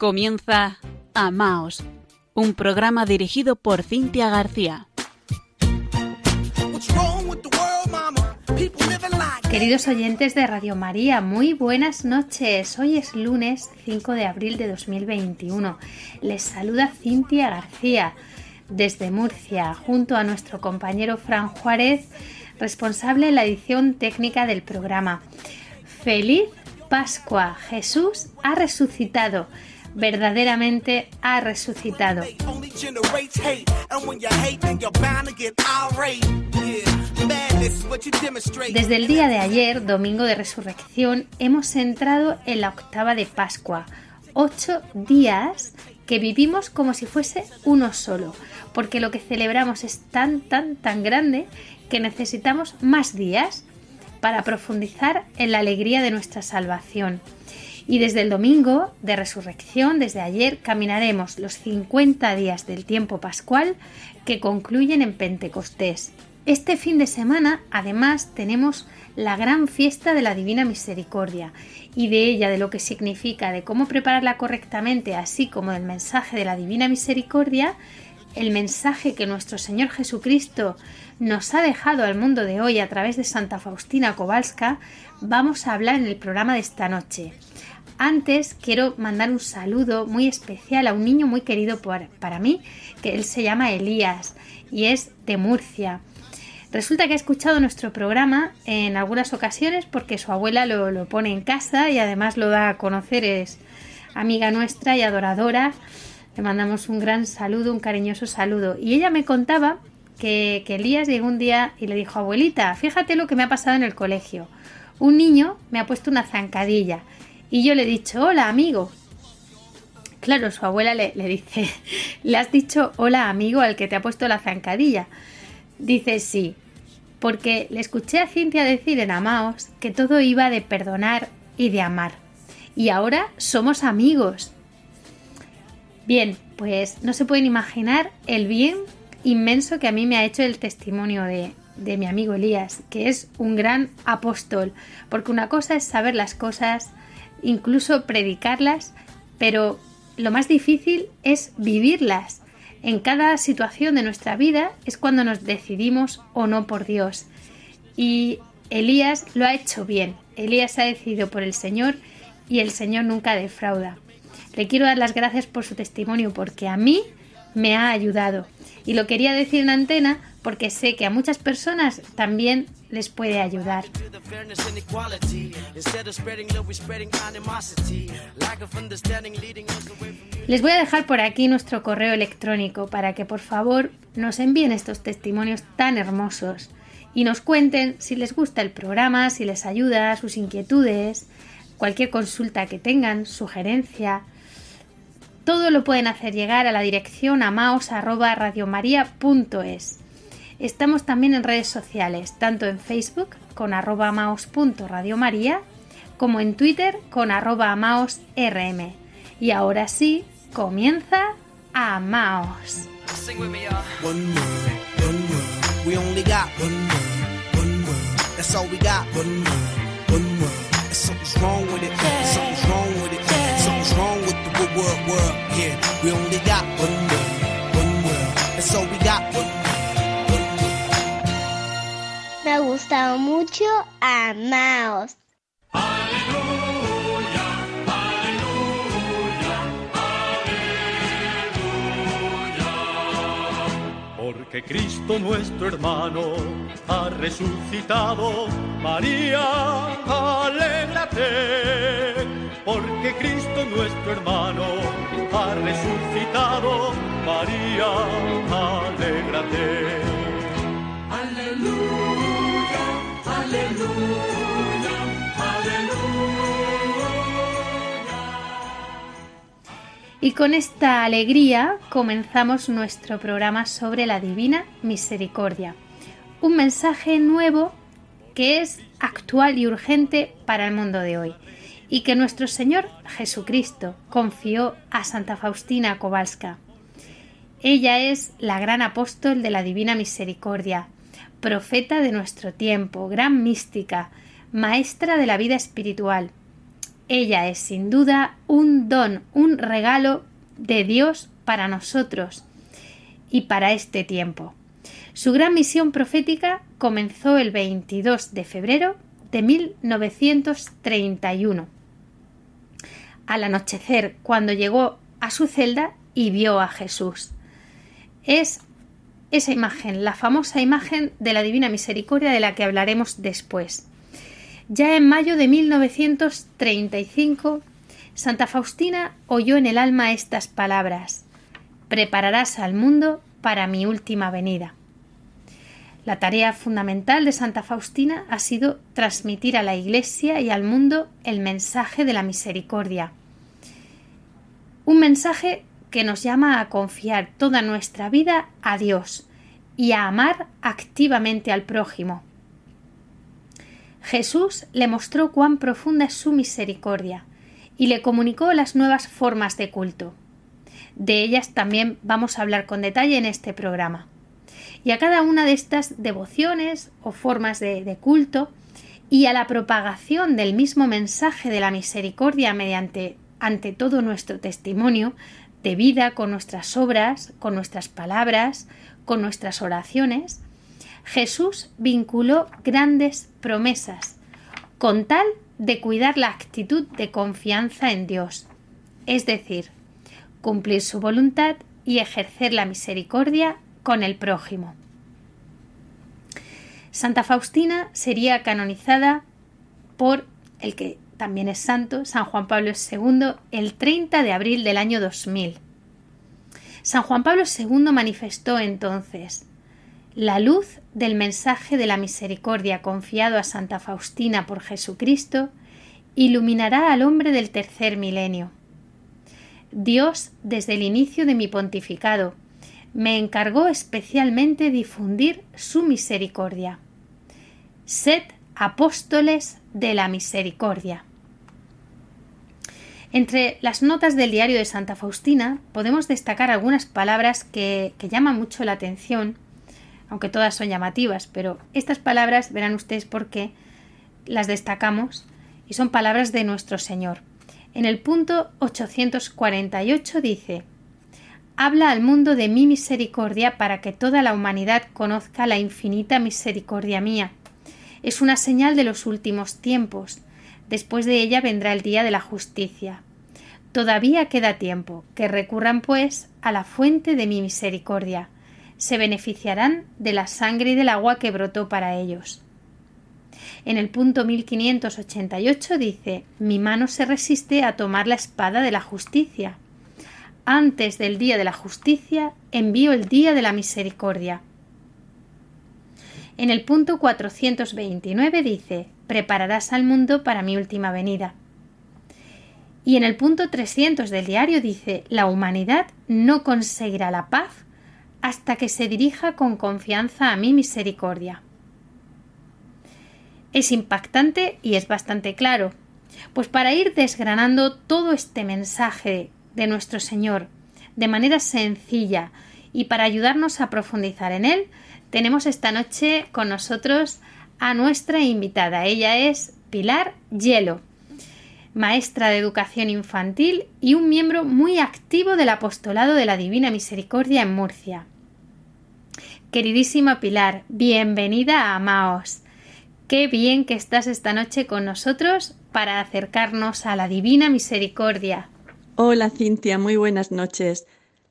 Comienza Amaos, un programa dirigido por Cintia García. Queridos oyentes de Radio María, muy buenas noches. Hoy es lunes 5 de abril de 2021. Les saluda Cintia García desde Murcia, junto a nuestro compañero Fran Juárez, responsable de la edición técnica del programa. Feliz Pascua, Jesús ha resucitado verdaderamente ha resucitado. Desde el día de ayer, domingo de resurrección, hemos entrado en la octava de Pascua, ocho días que vivimos como si fuese uno solo, porque lo que celebramos es tan, tan, tan grande que necesitamos más días para profundizar en la alegría de nuestra salvación. Y desde el domingo de resurrección, desde ayer, caminaremos los 50 días del tiempo pascual que concluyen en Pentecostés. Este fin de semana, además, tenemos la gran fiesta de la Divina Misericordia y de ella, de lo que significa, de cómo prepararla correctamente, así como del mensaje de la Divina Misericordia, el mensaje que nuestro Señor Jesucristo nos ha dejado al mundo de hoy a través de Santa Faustina Kowalska, vamos a hablar en el programa de esta noche. Antes quiero mandar un saludo muy especial a un niño muy querido para mí, que él se llama Elías y es de Murcia. Resulta que ha escuchado nuestro programa en algunas ocasiones porque su abuela lo, lo, pone en casa y además lo da a conocer, es amiga nuestra y adoradora. Le mandamos un gran saludo, un cariñoso saludo. Y ella me contaba que, que Elías llegó un día y le dijo, abuelita, fíjate lo que me ha pasado en el colegio. Un niño me ha puesto una zancadilla y yo le he dicho, hola amigo. Claro, su abuela le, dice, ¿le has dicho hola amigo al que te ha puesto la zancadilla? Dice sí, porque le escuché a Cintia decir en Amaos que todo iba de perdonar y de amar. Y ahora somos amigos. Bien, pues no se pueden imaginar el bien inmenso que a mí me ha hecho el testimonio de, de mi amigo Elías, que es un gran apóstol, porque una cosa es saber las cosas incluso predicarlas, pero lo más difícil es vivirlas. En cada situación de nuestra vida es cuando nos decidimos o no por Dios. Y Elías lo ha hecho bien. Elías ha decidido por el Señor y el Señor nunca defrauda. Le quiero dar las gracias por su testimonio porque a mí me ha ayudado. Y lo quería decir en antena porque sé que a muchas personas también les puede ayudar. Les voy a dejar por aquí nuestro correo electrónico para que por favor nos envíen estos testimonios tan hermosos y nos cuenten si les gusta el programa, si les ayuda, sus inquietudes, cualquier consulta que tengan, sugerencia. Todo lo pueden hacer llegar a la dirección amaos.radiomaria.es. Estamos también en redes sociales, tanto en Facebook con arroba amaos.radiomaria como en Twitter con arroba amaosrm. Y ahora sí, comienza Amaos. Ha gustado mucho Amaos. Aleluya, aleluya, aleluya. Porque Cristo nuestro hermano ha resucitado, María, alégrate. Porque Cristo nuestro hermano ha resucitado, María, alégrate. Aleluya, aleluya, aleluya. Y con esta alegría comenzamos nuestro programa sobre la Divina Misericordia. Un mensaje nuevo que es actual y urgente para el mundo de hoy y que nuestro Señor Jesucristo confió a Santa Faustina Kowalska. Ella es la gran apóstol de la Divina Misericordia, profeta de nuestro tiempo, gran mística, maestra de la vida espiritual. ella es sin duda un don, un regalo de Dios para nosotros y para este tiempo. Su gran misión profética comenzó el 22 de febrero de 1931. Al anochecer, cuando llegó a su celda y vio a Jesús. Es esa imagen, la famosa imagen de la Divina Misericordia de la que hablaremos después. Ya en mayo de 1935, Santa Faustina oyó en el alma estas palabras Prepararás al mundo para mi última venida. La tarea fundamental de Santa Faustina ha sido transmitir a la Iglesia y al mundo el mensaje de la misericordia. Un mensaje que nos llama a confiar toda nuestra vida a Dios y a amar activamente al prójimo. Jesús le mostró cuán profunda es su misericordia y le comunicó las nuevas formas de culto. De ellas también vamos a hablar con detalle en este programa. Y a cada una de estas devociones o formas de, culto y a la propagación del mismo mensaje de la misericordia mediante ante todo nuestro testimonio de vida con nuestras obras, con nuestras palabras, con nuestras oraciones, Jesús vinculó grandes promesas con tal de cuidar la actitud de confianza en Dios, es decir, cumplir su voluntad y ejercer la misericordia con el prójimo. Santa Faustina sería canonizada por el que también es santo, San Juan Pablo II, el 30 de abril del año 2000. San Juan Pablo II manifestó entonces la luz del mensaje de la misericordia confiado a Santa Faustina por Jesucristo iluminará al hombre del tercer milenio. Dios, desde el inicio de mi pontificado, me encargó especialmente difundir su misericordia. Sed apóstoles de la misericordia. Entre las notas del diario de Santa Faustina podemos destacar algunas palabras que, llaman mucho la atención, aunque todas son llamativas, pero estas palabras verán ustedes por qué las destacamos y son palabras de nuestro Señor. En el punto 848 dice Habla al mundo de mi misericordia para que toda la humanidad conozca la infinita misericordia mía. Es una señal de los últimos tiempos Después de ella vendrá el día de la justicia. Todavía queda tiempo, que recurran pues a la fuente de mi misericordia. Se beneficiarán de la sangre y del agua que brotó para ellos. En el punto 1588 dice Mi mano se resiste a tomar la espada de la justicia. Antes del día de la justicia envío el día de la misericordia. En el punto 429 dice Prepararás al mundo para mi última venida. Y en el punto 300 del diario dice La humanidad no conseguirá la paz hasta que se dirija con confianza a mi misericordia. Es impactante y es bastante claro, pues para ir desgranando todo este mensaje de nuestro Señor de manera sencilla y para ayudarnos a profundizar en él, tenemos esta noche con nosotros a nuestra invitada. Ella es Pilar Hielo, maestra de educación infantil y un miembro muy activo del apostolado de la Divina Misericordia en Murcia. Queridísima Pilar, bienvenida a Amaos. Qué bien que estás esta noche con nosotros para acercarnos a la Divina Misericordia. Hola Cintia, muy buenas noches.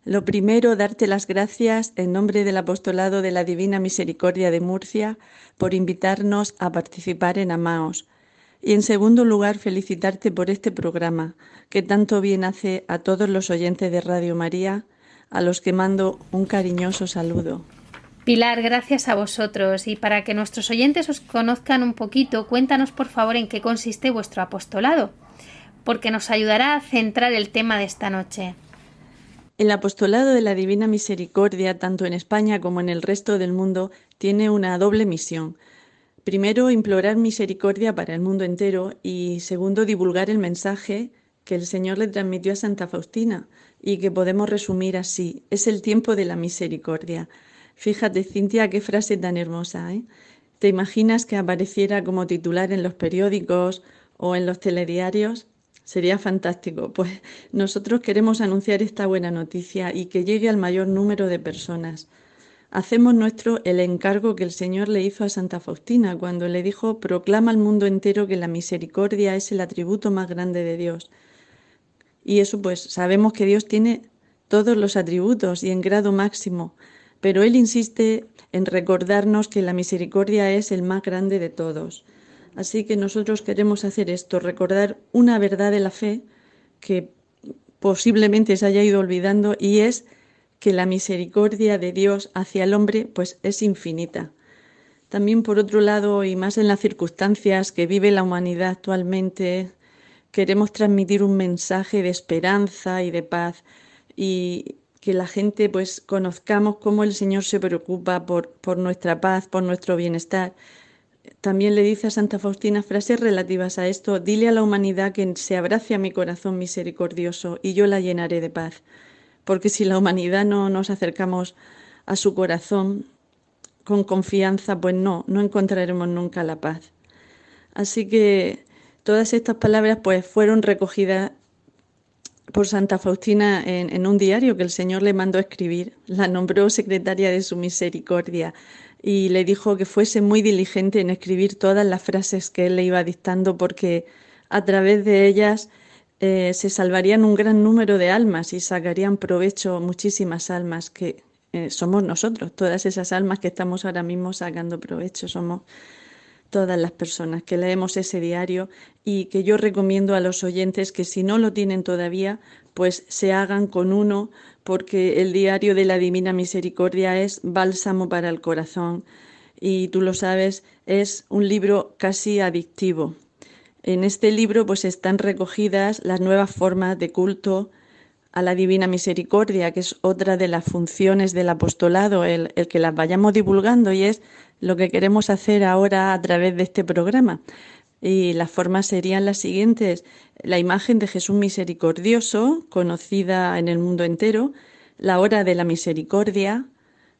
Lo primero, darte las gracias en nombre del Apostolado de la Divina Misericordia de Murcia por invitarnos a participar en Amaos. Y en segundo lugar, felicitarte por este programa, que tanto bien hace a todos los oyentes de Radio María, a los que mando un cariñoso saludo. Pilar, gracias a vosotros. Y para que nuestros oyentes os conozcan un poquito, cuéntanos por favor en qué consiste vuestro apostolado, porque nos ayudará a centrar el tema de esta noche. El apostolado de la Divina Misericordia, tanto en España como en el resto del mundo, tiene una doble misión. Primero, implorar misericordia para el mundo entero y segundo, divulgar el mensaje que el Señor le transmitió a Santa Faustina y que podemos resumir así, es el tiempo de la misericordia. Fíjate, Cintia, qué frase tan hermosa. ¿eh? ¿Te imaginas que apareciera como titular en los periódicos o en los telediarios? Sería fantástico. Pues nosotros queremos anunciar esta buena noticia y que llegue al mayor número de personas. Hacemos nuestro el encargo que el Señor le hizo a Santa Faustina cuando le dijo proclama al mundo entero que la misericordia es el atributo más grande de Dios. Y eso pues sabemos que Dios tiene todos los atributos y en grado máximo, pero Él insiste en recordarnos que la misericordia es el más grande de todos. Así que nosotros queremos hacer esto, recordar una verdad de la fe que posiblemente se haya ido olvidando y es que la misericordia de Dios hacia el hombre pues es infinita. También por otro lado y más en las circunstancias que vive la humanidad actualmente, queremos transmitir un mensaje de esperanza y de paz y que la gente pues conozcamos cómo el Señor se preocupa por, por nuestra paz, por nuestro bienestar. También le dice a Santa Faustina frases relativas a esto, dile a la humanidad que se abrace a mi corazón misericordioso y yo la llenaré de paz. Porque si la humanidad no nos acercamos a su corazón con confianza, pues no, no encontraremos nunca la paz. Así que todas estas palabras pues fueron recogidas por Santa Faustina en, un diario que el Señor le mandó a escribir. La nombró secretaria de su misericordia y le dijo que fuese muy diligente en escribir todas las frases que él le iba dictando porque a través de ellas eh, se salvarían un gran número de almas y sacarían provecho muchísimas almas que eh, somos nosotros, todas esas almas que estamos ahora mismo sacando provecho, somos todas las personas que leemos ese diario y que yo recomiendo a los oyentes que si no lo tienen todavía, pues se hagan con uno porque el diario de la Divina Misericordia es bálsamo para el corazón y tú lo sabes, es un libro casi adictivo. En este libro pues están recogidas las nuevas formas de culto a la Divina Misericordia, que es otra de las funciones del apostolado, el, el que las vayamos divulgando y es lo que queremos hacer ahora a través de este programa. Y las formas serían las siguientes. La imagen de Jesús misericordioso, conocida en el mundo entero, la hora de la misericordia,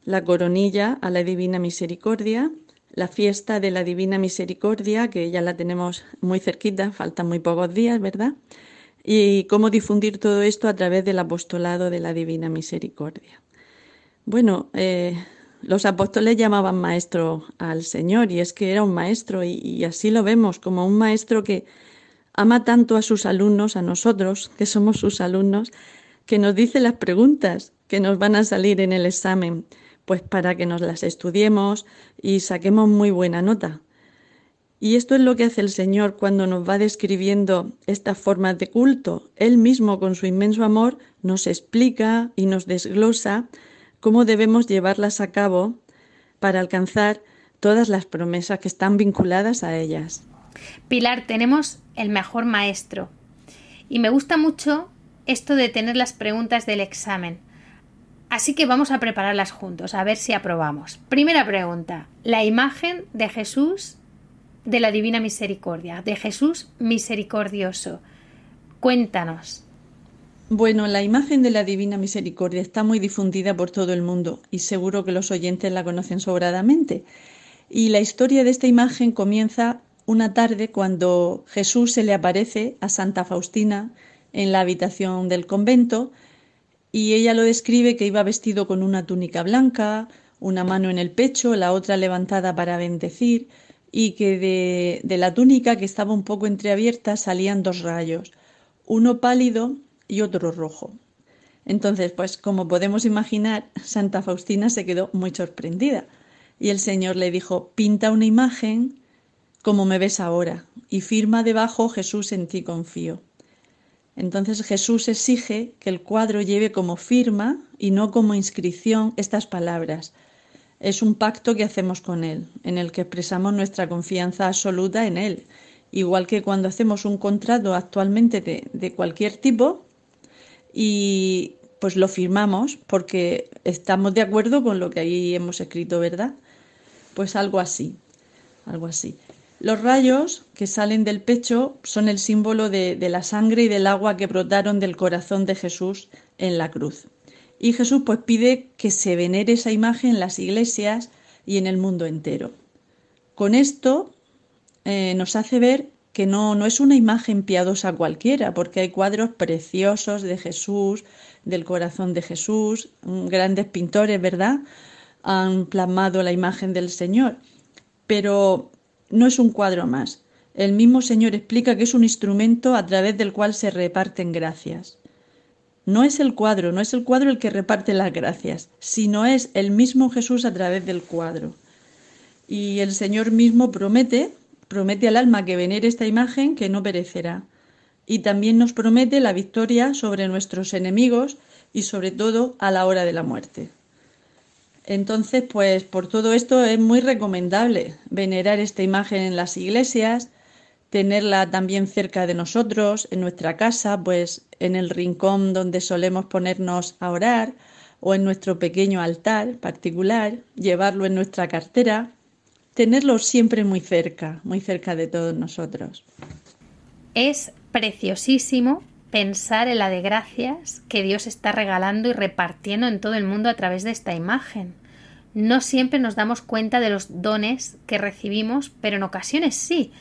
la coronilla a la divina misericordia, la fiesta de la divina misericordia, que ya la tenemos muy cerquita, faltan muy pocos días, ¿verdad? Y cómo difundir todo esto a través del apostolado de la divina misericordia. Bueno, eh, los apóstoles llamaban maestro al Señor y es que era un maestro y, así lo vemos como un maestro que ama tanto a sus alumnos, a nosotros, que somos sus alumnos, que nos dice las preguntas que nos van a salir en el examen, pues para que nos las estudiemos y saquemos muy buena nota. Y esto es lo que hace el Señor cuando nos va describiendo estas formas de culto. Él mismo, con su inmenso amor, nos explica y nos desglosa cómo debemos llevarlas a cabo para alcanzar todas las promesas que están vinculadas a ellas. Pilar, tenemos el mejor maestro. Y me gusta mucho esto de tener las preguntas del examen. Así que vamos a prepararlas juntos, a ver si aprobamos. Primera pregunta. La imagen de Jesús de la Divina Misericordia, de Jesús misericordioso. Cuéntanos. Bueno, la imagen de la Divina Misericordia está muy difundida por todo el mundo y seguro que los oyentes la conocen sobradamente. Y la historia de esta imagen comienza una tarde cuando Jesús se le aparece a Santa Faustina en la habitación del convento y ella lo describe que iba vestido con una túnica blanca, una mano en el pecho, la otra levantada para bendecir y que de, de la túnica que estaba un poco entreabierta salían dos rayos, uno pálido y otro rojo. Entonces, pues como podemos imaginar, Santa Faustina se quedó muy sorprendida y el Señor le dijo, pinta una imagen como me ves ahora y firma debajo Jesús en ti confío. Entonces Jesús exige que el cuadro lleve como firma y no como inscripción estas palabras. Es un pacto que hacemos con Él, en el que expresamos nuestra confianza absoluta en Él, igual que cuando hacemos un contrato actualmente de, de cualquier tipo, y pues lo firmamos porque estamos de acuerdo con lo que ahí hemos escrito, ¿verdad? Pues algo así, algo así. Los rayos que salen del pecho son el símbolo de, la sangre y del agua que brotaron del corazón de Jesús en la cruz. Y Jesús pues pide que se venere esa imagen en las iglesias y en el mundo entero. Con esto eh, nos hace ver que no, no es una imagen piadosa cualquiera, porque hay cuadros preciosos de Jesús, del corazón de Jesús, mm, grandes pintores, ¿verdad? Han plasmado la imagen del Señor, pero no es un cuadro más. El mismo Señor explica que es un instrumento a través del cual se reparten gracias. No es el cuadro, no es el cuadro el que reparte las gracias, sino es el mismo Jesús a través del cuadro. Y el Señor mismo promete, promete al alma que venere esta imagen que no perecerá. Y también nos promete la victoria sobre nuestros enemigos y sobre todo a la hora de la muerte. Entonces, pues por todo esto es muy recomendable venerar esta imagen en las iglesias, tenerla también cerca de nosotros, en nuestra casa, pues en el rincón donde solemos ponernos a orar o en nuestro pequeño altar particular, llevarlo en nuestra cartera, tenerlo siempre muy cerca, muy cerca de todos nosotros. Es preciosísimo pensar en la de gracias que Dios está regalando y repartiendo en todo el mundo a través de esta imagen. No siempre nos damos cuenta de los dones que recibimos, pero en ocasiones sí.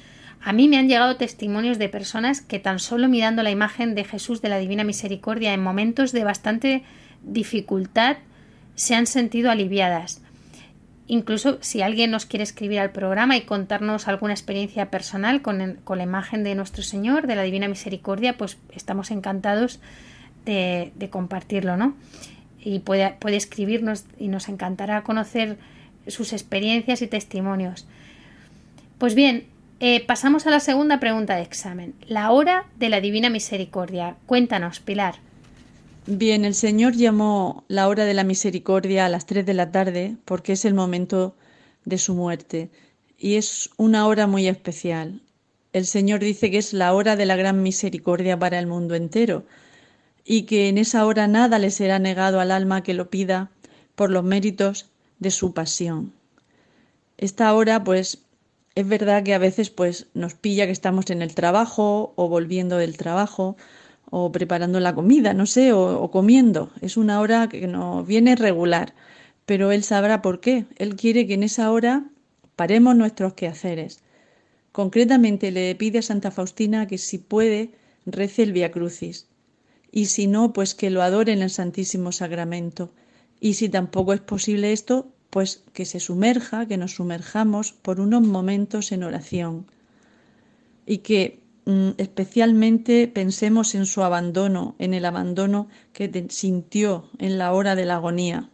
A mí me han llegado testimonios de personas que tan solo mirando la imagen de Jesús de la Divina Misericordia en momentos de bastante dificultad se han sentido aliviadas. Incluso si alguien nos quiere escribir al programa y contarnos alguna experiencia personal con, la imagen de nuestro Señor, de la Divina Misericordia, pues estamos encantados de, de compartirlo, ¿no? Y puede, puede escribirnos y nos encantará conocer sus experiencias y testimonios. Pues bien, eh, pasamos a la segunda pregunta de examen. La hora de la Divina Misericordia. Cuéntanos, Pilar. Bien, el Señor llamó la hora de la misericordia a las tres de la tarde porque es el momento de su muerte y es una hora muy especial. El Señor dice que es la hora de la gran misericordia para el mundo entero y que en esa hora nada le será negado al alma que lo pida por los méritos de su pasión. Esta hora, pues, es verdad que a veces pues nos pilla que estamos en el trabajo o volviendo del trabajo o preparando la comida, no sé, o, comiendo. Es una hora que nos viene regular, pero Él sabrá por qué. Él quiere que en esa hora paremos nuestros quehaceres. Concretamente le pide a Santa Faustina que si puede rece el Via Crucis y si no, pues que lo adore en el Santísimo Sacramento. Y si tampoco es posible esto, pues que se sumerja, que nos sumerjamos por unos momentos en oración y que especialmente pensemos en su abandono, en el abandono que sintió en la hora de la agonía.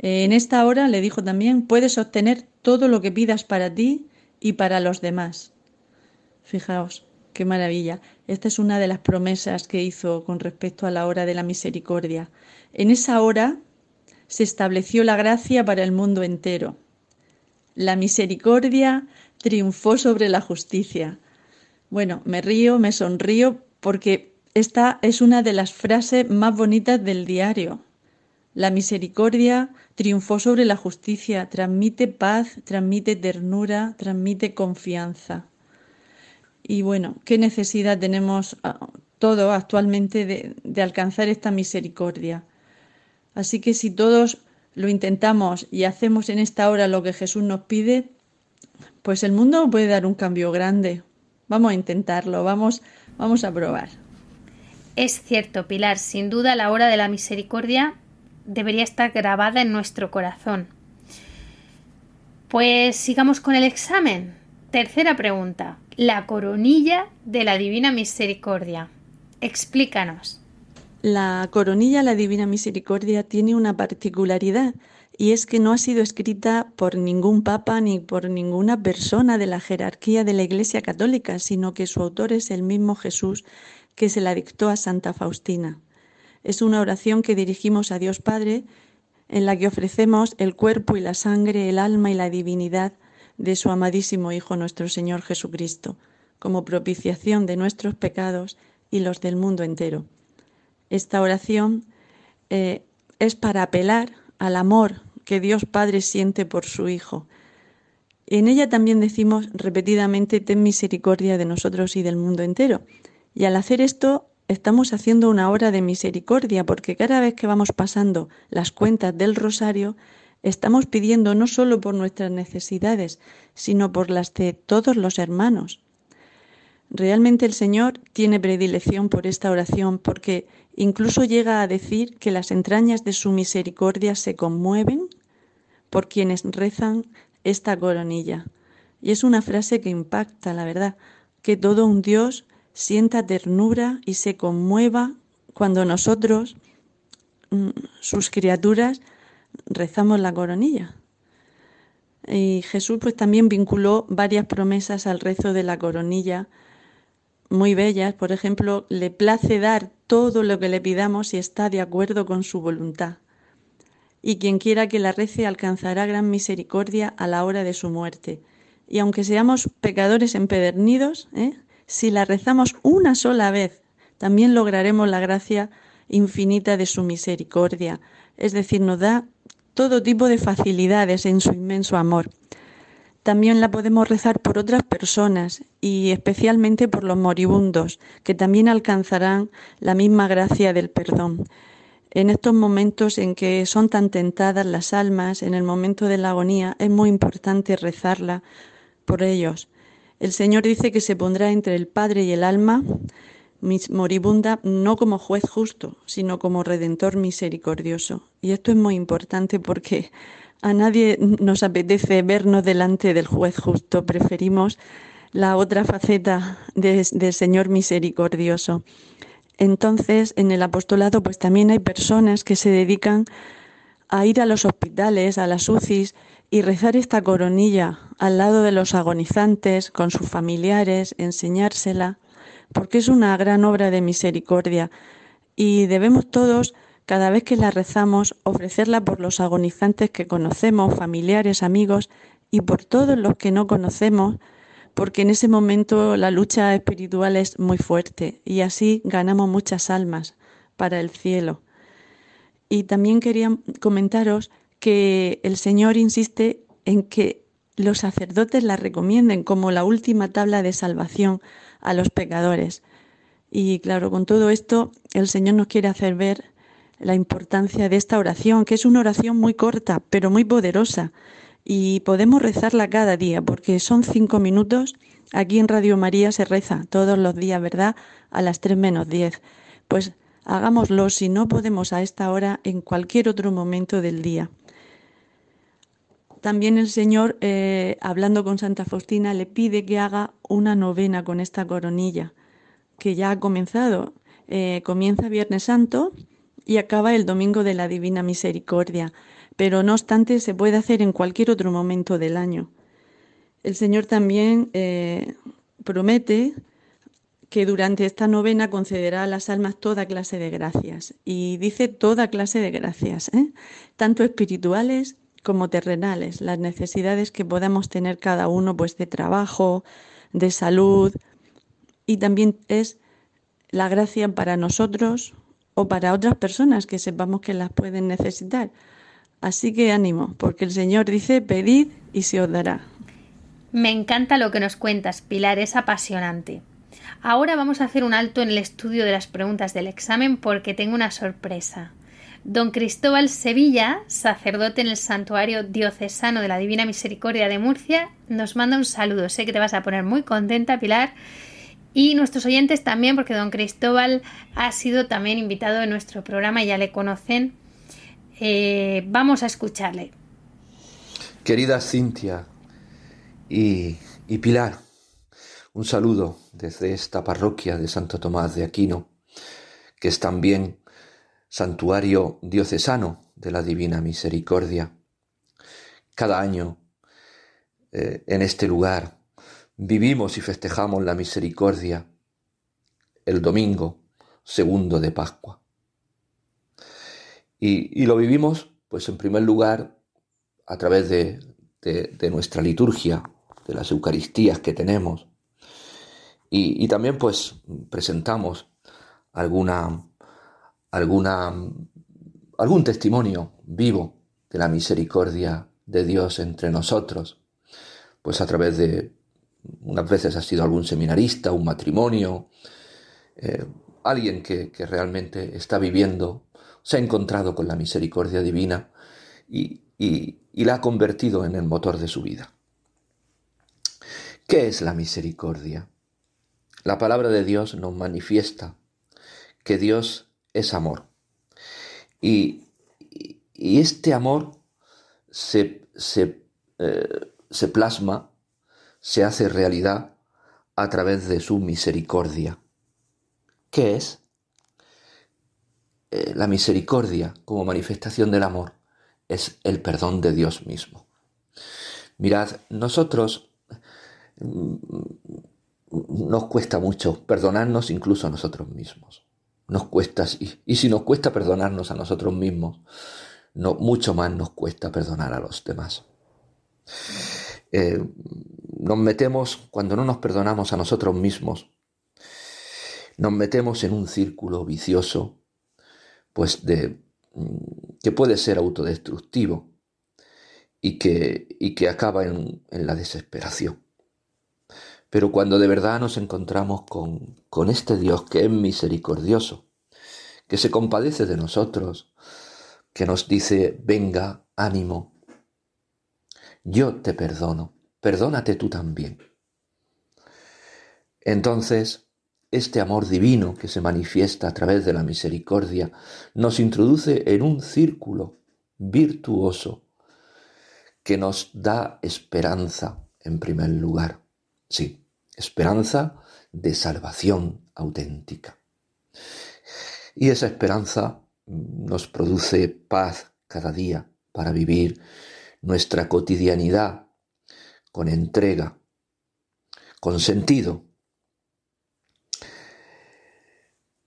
en esta hora le dijo también, puedes obtener todo lo que pidas para ti y para los demás. Fijaos, qué maravilla. Esta es una de las promesas que hizo con respecto a la hora de la misericordia. En esa hora se estableció la gracia para el mundo entero. La misericordia triunfó sobre la justicia. Bueno, me río, me sonrío porque esta es una de las frases más bonitas del diario. La misericordia triunfó sobre la justicia, transmite paz, transmite ternura, transmite confianza. Y bueno, ¿qué necesidad tenemos ah, todos actualmente de, de alcanzar esta misericordia? Así que si todos lo intentamos y hacemos en esta hora lo que Jesús nos pide, pues el mundo puede dar un cambio grande. Vamos a intentarlo, vamos, vamos a probar. Es cierto, Pilar, sin duda la hora de la misericordia debería estar grabada en nuestro corazón. Pues sigamos con el examen. Tercera pregunta. La coronilla de la Divina Misericordia. Explícanos. La coronilla La Divina Misericordia tiene una particularidad y es que no ha sido escrita por ningún papa ni por ninguna persona de la jerarquía de la Iglesia Católica, sino que su autor es el mismo Jesús que se la dictó a Santa Faustina. Es una oración que dirigimos a Dios Padre en la que ofrecemos el cuerpo y la sangre, el alma y la divinidad de su amadísimo Hijo nuestro Señor Jesucristo, como propiciación de nuestros pecados y los del mundo entero. Esta oración eh, es para apelar al amor que Dios Padre siente por su Hijo. En ella también decimos repetidamente, ten misericordia de nosotros y del mundo entero. Y al hacer esto, estamos haciendo una obra de misericordia, porque cada vez que vamos pasando las cuentas del rosario, estamos pidiendo no solo por nuestras necesidades, sino por las de todos los hermanos. Realmente el Señor tiene predilección por esta oración porque incluso llega a decir que las entrañas de su misericordia se conmueven por quienes rezan esta coronilla. Y es una frase que impacta, la verdad, que todo un Dios sienta ternura y se conmueva cuando nosotros, mm, sus criaturas, rezamos la coronilla. Y Jesús pues también vinculó varias promesas al rezo de la coronilla, muy bellas. Por ejemplo, le place dar todo lo que le pidamos si está de acuerdo con su voluntad. Y quien quiera que la rece alcanzará gran misericordia a la hora de su muerte. Y aunque seamos pecadores empedernidos, ¿eh? si la rezamos una sola vez, también lograremos la gracia infinita de su misericordia. Es decir, nos da todo tipo de facilidades en su inmenso amor. También la podemos rezar por otras personas y especialmente por los moribundos, que también alcanzarán la misma gracia del perdón. En estos momentos en que son tan tentadas las almas, en el momento de la agonía, es muy importante rezarla por ellos. El Señor dice que se pondrá entre el Padre y el alma moribunda no como juez justo, sino como redentor misericordioso. Y esto es muy importante porque a nadie nos apetece vernos delante del juez justo, preferimos la otra faceta del Señor misericordioso. Entonces, en el apostolado, pues también hay personas que se dedican a ir a los hospitales, a las UCIs y rezar esta coronilla al lado de los agonizantes, con sus familiares, enseñársela porque es una gran obra de misericordia. Y debemos todos, cada vez que la rezamos, ofrecerla por los agonizantes que conocemos, familiares, amigos y por todos los que no conocemos, porque en ese momento la lucha espiritual es muy fuerte y así ganamos muchas almas para el cielo. Y también quería comentaros que el Señor insiste en que los sacerdotes la recomienden como la última tabla de salvación a los pecadores. Y claro, con todo esto, el Señor nos quiere hacer ver la importancia de esta oración, que es una oración muy corta, pero muy poderosa. Y podemos rezarla cada día, porque son cinco minutos. Aquí en Radio María se reza todos los días, ¿verdad? A las tres menos diez. Pues hagámoslo si no podemos a esta hora en cualquier otro momento del día. También el Señor, eh, hablando con Santa Faustina, le pide que haga una novena con esta coronilla, que ya ha comenzado. Eh, comienza Viernes Santo y acaba el Domingo de la Divina Misericordia, pero no obstante se puede hacer en cualquier otro momento del año. El Señor también eh, promete que durante esta novena concederá a las almas toda clase de gracias. Y dice toda clase de gracias, tanto espirituales como terrenales, las necesidades que podamos tener cada uno pues de trabajo, de salud y también es la gracia para nosotros o para otras personas que sepamos que las pueden necesitar. Así que ánimo, porque el Señor dice, pedid y se os dará. Me encanta lo que nos cuentas, Pilar, es apasionante. Ahora vamos a hacer un alto en el estudio de las preguntas del examen porque tengo una sorpresa. Don Cristóbal Sevilla, sacerdote en el Santuario Diocesano de la Divina Misericordia de Murcia, nos manda un saludo. Sé que te vas a poner muy contenta, Pilar. Y nuestros oyentes también, porque don Cristóbal ha sido también invitado en nuestro programa, ya le conocen. Eh, vamos a escucharle. Querida Cintia y, Pilar, un saludo desde esta parroquia de Santo Tomás de Aquino, que es también santuario diocesano de la Divina Misericordia. Cada año eh, en este lugar vivimos y festejamos la misericordia el domingo segundo de Pascua. Y, lo vivimos, pues en primer lugar, a través de, nuestra liturgia, de las Eucaristías que tenemos. Y, y también, pues, presentamos alguna alguna, algún testimonio vivo de la misericordia de Dios entre nosotros, pues a través de, unas veces ha sido algún seminarista, un matrimonio, eh, alguien que, realmente está viviendo, se ha encontrado con la misericordia divina y, y la ha convertido en el motor de su vida. ¿Qué es la misericordia? la palabra de Dios nos manifiesta que Dios es amor. Y, este amor se, eh, se plasma, se hace realidad a través de su misericordia. ¿Qué es? Eh, la misericordia como manifestación del amor es el perdón de Dios mismo. Mirad, nosotros mm, nos cuesta mucho perdonarnos incluso a nosotros mismos. Nos cuesta, y, y si nos cuesta perdonarnos a nosotros mismos, no, mucho más nos cuesta perdonar a los demás. Eh, nos metemos, cuando no nos perdonamos a nosotros mismos, nos metemos en un círculo vicioso pues de mm, que puede ser autodestructivo y que, y que acaba en, la desesperación. Pero cuando de verdad nos encontramos con, con este Dios que es misericordioso, que se compadece de nosotros, que nos dice, venga, ánimo, yo te perdono, perdónate tú también. Entonces, este amor divino que se manifiesta a través de la misericordia nos introduce en un círculo virtuoso que nos da esperanza en primer lugar. Sí, esperanza de salvación auténtica. Y esa esperanza nos produce paz cada día para vivir nuestra cotidianidad con entrega, con sentido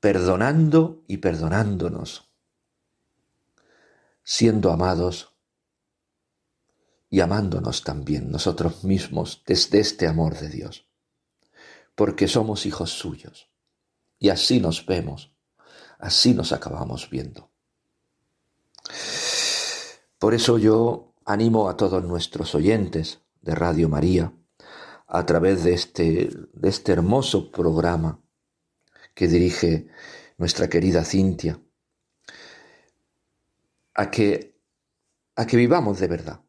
perdonando y perdonándonos, siendo amados y amándonos también nosotros mismos desde este amor de Dios, porque somos hijos suyos y así nos vemos, así nos acabamos viendo. Por eso yo animo a todos nuestros oyentes de Radio María, a través de este, de este hermoso programa, que dirige nuestra querida Cintia, a que, a que vivamos de verdad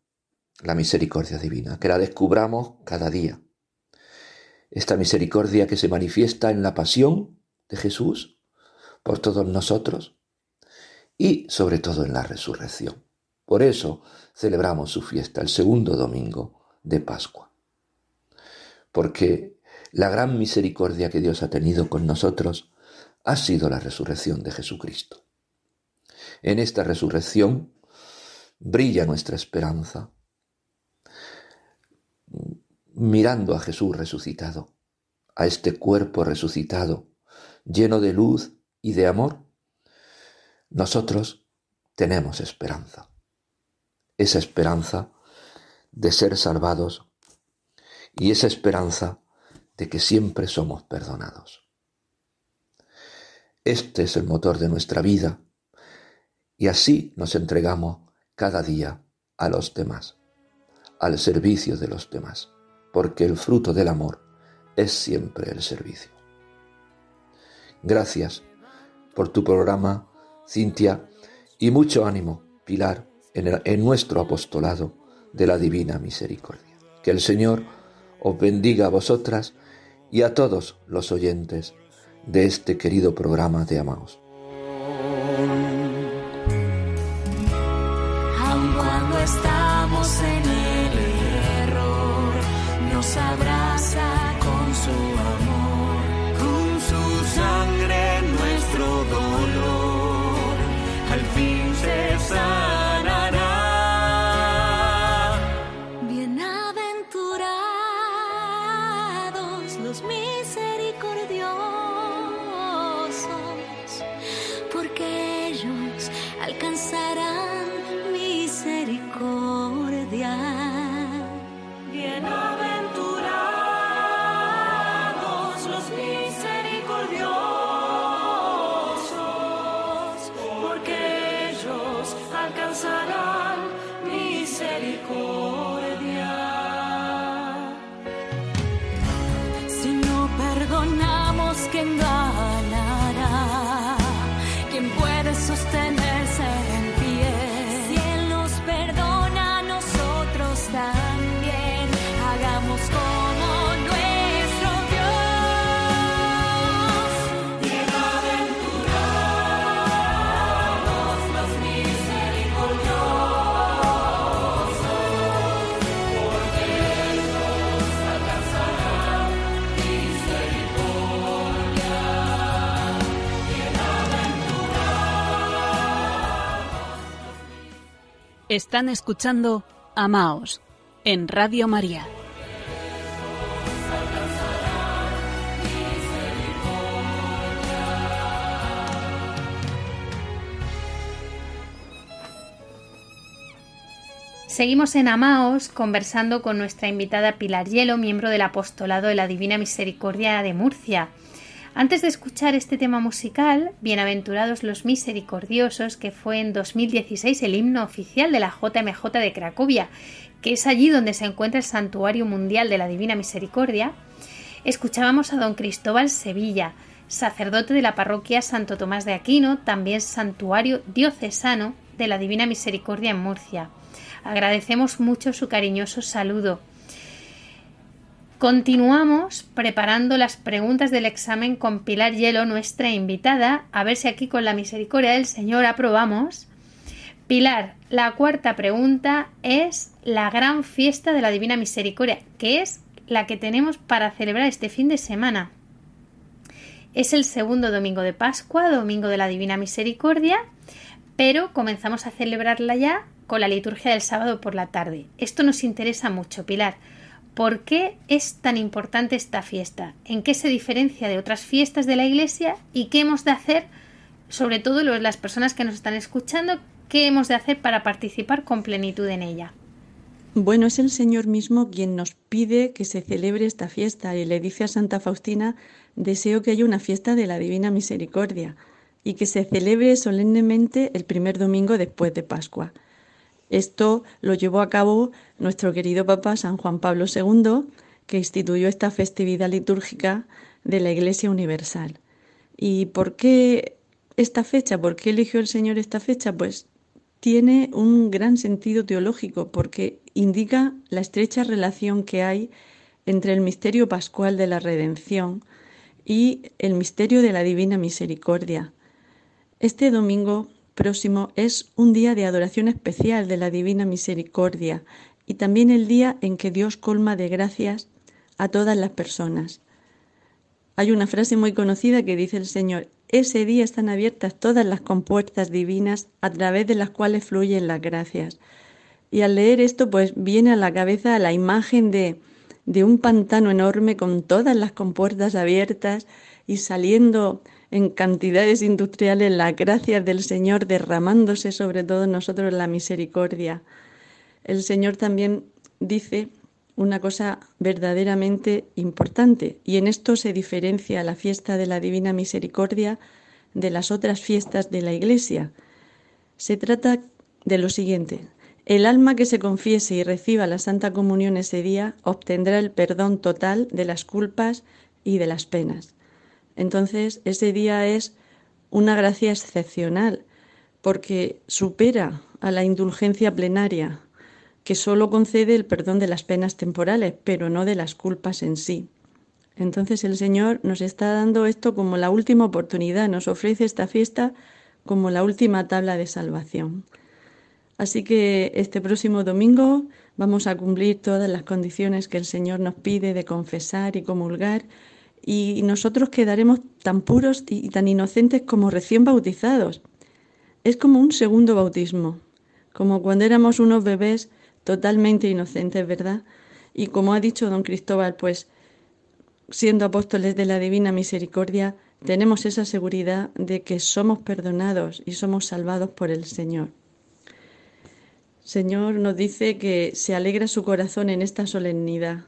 la misericordia divina, que la descubramos cada día. Esta misericordia que se manifiesta en la pasión de Jesús por todos nosotros y sobre todo en la resurrección. Por eso celebramos su fiesta el segundo domingo de Pascua. Porque la gran misericordia que Dios ha tenido con nosotros ha sido la resurrección de Jesucristo. En esta resurrección brilla nuestra esperanza, mirando a Jesús resucitado, a este cuerpo resucitado, lleno de luz y de amor, nosotros tenemos esperanza. Esa esperanza de ser salvados y esa esperanza de que siempre somos perdonados. Este es el motor de nuestra vida y así nos entregamos cada día a los demás, al servicio de los demás, porque el fruto del amor es siempre el servicio. Gracias por tu programa, Cintia, y mucho ánimo, Pilar, en, en nuestro apostolado de la Divina Misericordia. Que el Señor os bendiga a vosotras y a todos los oyentes de este querido programa de Amaos. Aun cuando estamos en el error, nos Están escuchando Amaos en Radio María. Seguimos en Amaos conversando con nuestra invitada Pilar Hielo, miembro del apostolado de la Divina Misericordia de Murcia. Antes de escuchar este tema musical, Bienaventurados los Misericordiosos, que fue en 2016 el himno oficial de la JMJ de Cracovia, que es allí donde se encuentra el Santuario Mundial de la Divina Misericordia, escuchábamos a don Cristóbal Sevilla, sacerdote de la parroquia Santo Tomás de Aquino, también santuario diocesano de la Divina Misericordia en Murcia. Agradecemos mucho su cariñoso saludo. Continuamos preparando las preguntas del examen con Pilar Hielo, nuestra invitada, a ver si aquí con la misericordia del Señor aprobamos. Pilar, la cuarta pregunta es la gran fiesta de la Divina Misericordia, que es la que tenemos para celebrar este fin de semana. Es el segundo domingo de Pascua, domingo de la Divina Misericordia, pero comenzamos a celebrarla ya con la liturgia del sábado por la tarde. Esto nos interesa mucho, Pilar. ¿Por qué es tan importante esta fiesta? ¿En qué se diferencia de otras fiestas de la Iglesia? ¿Y qué hemos de hacer, sobre todo las personas que nos están escuchando, qué hemos de hacer para participar con plenitud en ella? Bueno, es el Señor mismo quien nos pide que se celebre esta fiesta y le dice a Santa Faustina, deseo que haya una fiesta de la Divina Misericordia y que se celebre solemnemente el primer domingo después de Pascua. Esto lo llevó a cabo nuestro querido Papa San Juan Pablo II, que instituyó esta festividad litúrgica de la Iglesia Universal. ¿Y por qué esta fecha? ¿Por qué eligió el Señor esta fecha? Pues tiene un gran sentido teológico porque indica la estrecha relación que hay entre el misterio pascual de la redención y el misterio de la divina misericordia. Este domingo próximo es un día de adoración especial de la Divina Misericordia y también el día en que Dios colma de gracias a todas las personas. Hay una frase muy conocida que dice el Señor, ese día están abiertas todas las compuertas divinas a través de las cuales fluyen las gracias. Y al leer esto, pues viene a la cabeza la imagen de, de un pantano enorme con todas las compuertas abiertas y saliendo en cantidades industriales las gracias del Señor derramándose sobre todos nosotros la misericordia. El Señor también dice una cosa verdaderamente importante y en esto se diferencia la fiesta de la Divina Misericordia de las otras fiestas de la Iglesia. Se trata de lo siguiente. El alma que se confiese y reciba la Santa Comunión ese día obtendrá el perdón total de las culpas y de las penas. Entonces, ese día es una gracia excepcional porque supera a la indulgencia plenaria, que sólo concede el perdón de las penas temporales, pero no de las culpas en sí. Entonces el Señor nos está dando esto como la última oportunidad, nos ofrece esta fiesta como la última tabla de salvación. Así que este próximo domingo vamos a cumplir todas las condiciones que el Señor nos pide de confesar y comulgar y nosotros quedaremos tan puros y tan inocentes como recién bautizados. Es como un segundo bautismo, como cuando éramos unos bebés totalmente inocentes, ¿verdad? Y como ha dicho don Cristóbal, pues siendo apóstoles de la Divina Misericordia, tenemos esa seguridad de que somos perdonados y somos salvados por el Señor. Señor nos dice que se alegra su corazón en esta solemnidad,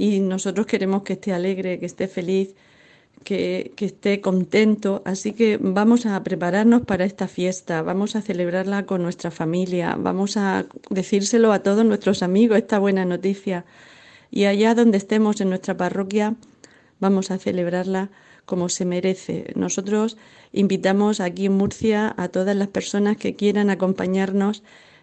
y nosotros queremos que esté alegre, que esté feliz, que, que, esté contento. Así que vamos a prepararnos para esta fiesta, vamos a celebrarla con nuestra familia, vamos a decírselo a todos nuestros amigos esta buena noticia. Y allá donde estemos en nuestra parroquia, vamos a celebrarla como se merece. Nosotros invitamos aquí en Murcia a todas las personas que quieran acompañarnos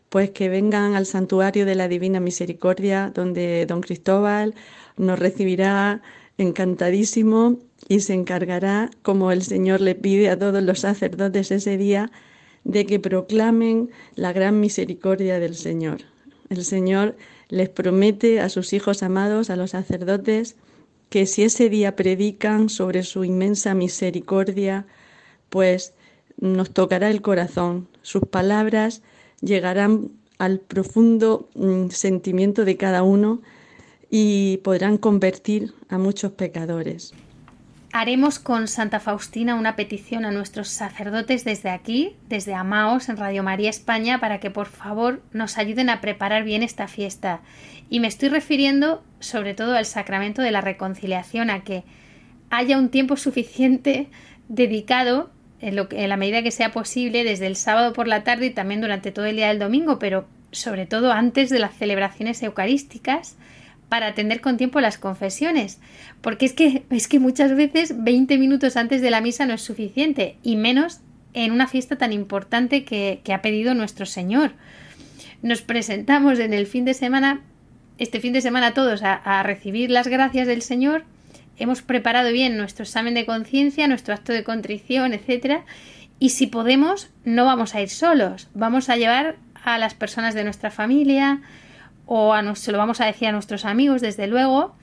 pues que vengan al santuario de la Divina Misericordia, donde don Cristóbal nos recibirá encantadísimo y se encargará, como el Señor le pide a todos los sacerdotes ese día, de que proclamen la gran misericordia del Señor. El Señor les promete a sus hijos amados, a los sacerdotes, que si ese día predican sobre su inmensa misericordia, pues nos tocará el corazón. Sus palabras llegarán al profundo mm, sentimiento de cada uno y podrán convertir a muchos pecadores. Haremos con Santa Faustina una petición a nuestros sacerdotes desde aquí, desde Amaos, en Radio María España, para que por favor nos ayuden a preparar bien esta fiesta. Y me estoy refiriendo sobre todo al sacramento de la reconciliación, a que haya un tiempo suficiente dedicado, en, lo que, en la medida que sea posible, desde el sábado por la tarde y también durante todo el día del domingo, pero sobre todo antes de las celebraciones eucarísticas, para atender con tiempo las confesiones, porque es que es que muchas veces 20 minutos antes de la misa no es suficiente y menos en una fiesta tan importante que, ha pedido nuestro Señor. Nos presentamos en el fin de semana, este fin de semana todos a, a recibir las gracias del Señor, hemos preparado bien nuestro examen de conciencia, nuestro acto de contrición, etcétera, y si podemos no vamos a ir solos, vamos a llevar a las personas de nuestra familia, o a se lo vamos a decir a nuestros amigos, desde luego.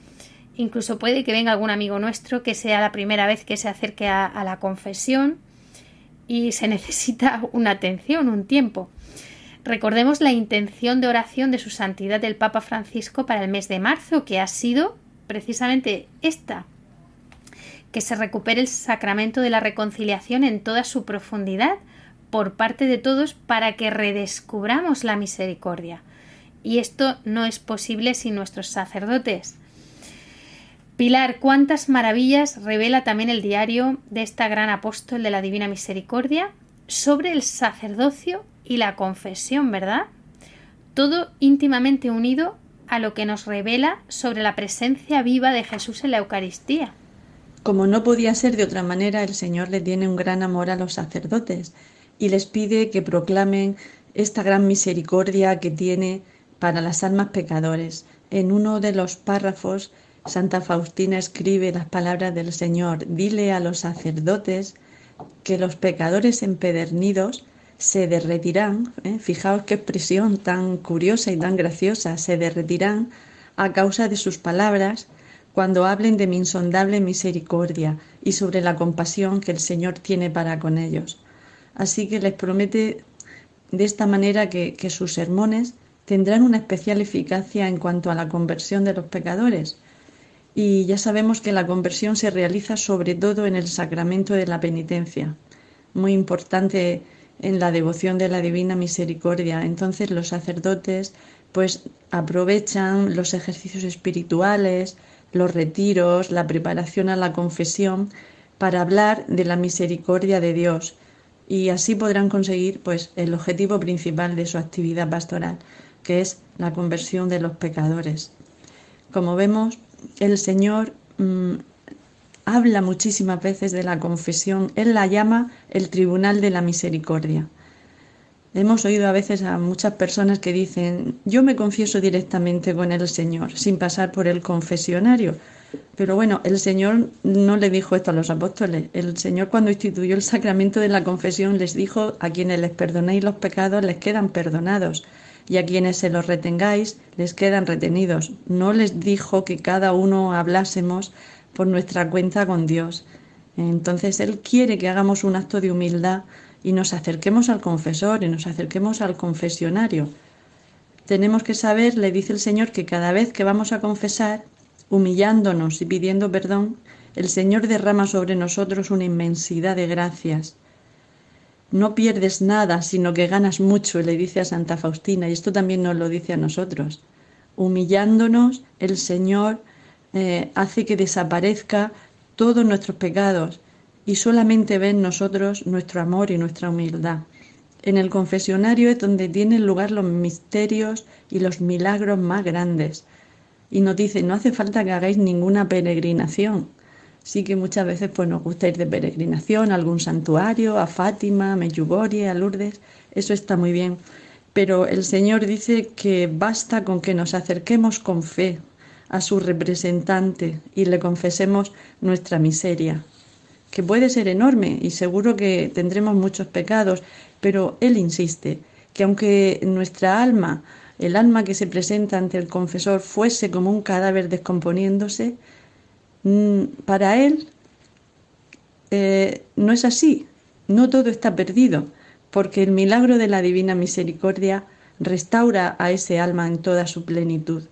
Incluso puede que venga algún amigo nuestro que sea la primera vez que se acerque a la confesión y se necesita una atención, un tiempo. Recordemos la intención de oración de su santidad el Papa Francisco para el mes de marzo, que ha sido precisamente esta, que se recupere el sacramento de la reconciliación en toda su profundidad por parte de todos para que redescubramos la misericordia y esto no es posible sin nuestros sacerdotes. Pilar, cuántas maravillas revela también el diario de esta gran apóstol de la Divina Misericordia sobre el sacerdocio y la confesión, ¿verdad? Todo íntimamente unido a lo que nos revela sobre la presencia viva de Jesús en la Eucaristía. Como no podía ser de otra manera, el Señor le tiene un gran amor a los sacerdotes y les pide que proclamen esta gran misericordia que tiene para las almas pecadores. En uno de los párrafos, Santa Faustina escribe las palabras del Señor, dile a los sacerdotes que los pecadores empedernidos se derretirán, ¿eh? fijaos qué expresión tan curiosa y tan graciosa, se derretirán a causa de sus palabras cuando hablen de mi insondable misericordia y sobre la compasión que el Señor tiene para con ellos. Así que les promete de esta manera que, que sus sermones tendrán una especial eficacia en cuanto a la conversión de los pecadores. Y ya sabemos que la conversión se realiza sobre todo en el sacramento de la penitencia, muy importante en la devoción de la Divina Misericordia. Entonces los sacerdotes pues aprovechan los ejercicios espirituales, los retiros, la preparación a la confesión para hablar de la misericordia de Dios y así podrán conseguir pues el objetivo principal de su actividad pastoral, que es la conversión de los pecadores. Como vemos, el Señor mm, habla muchísimas veces de la confesión, Él la llama el tribunal de la misericordia. Hemos oído a veces a muchas personas que dicen, yo me confieso directamente con el Señor, sin pasar por el confesionario. Pero bueno, el Señor no le dijo esto a los apóstoles. El Señor cuando instituyó el sacramento de la confesión les dijo, a quienes les perdonéis los pecados les quedan perdonados y a quienes se los retengáis les quedan retenidos. No les dijo que cada uno hablásemos por nuestra cuenta con Dios. Entonces Él quiere que hagamos un acto de humildad y nos acerquemos al confesor y nos acerquemos al confesionario. Tenemos que saber, le dice el Señor, que cada vez que vamos a confesar, humillándonos y pidiendo perdón, el Señor derrama sobre nosotros una inmensidad de gracias no pierdes nada, sino que ganas mucho, le dice a Santa Faustina, y esto también nos lo dice a nosotros. Humillándonos, el Señor eh, hace que desaparezca todos nuestros pecados y solamente ve en nosotros nuestro amor y nuestra humildad. En el confesionario es donde tienen lugar los misterios y los milagros más grandes. Y nos dice, no hace falta que hagáis ninguna peregrinación, Sí que muchas veces pues, nos gusta ir de peregrinación a algún santuario, a Fátima, a Medjugorje, a Lourdes, eso está muy bien. Pero el Señor dice que basta con que nos acerquemos con fe a su representante y le confesemos nuestra miseria, que puede ser enorme y seguro que tendremos muchos pecados, pero Él insiste que aunque nuestra alma, el alma que se presenta ante el confesor, fuese como un cadáver descomponiéndose, Mm, para él eh, no es así, no todo está perdido, porque el milagro de la divina misericordia restaura a ese alma en toda su plenitud.